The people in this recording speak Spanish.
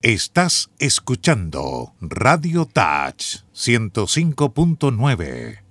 Estás escuchando Radio Touch 105.9.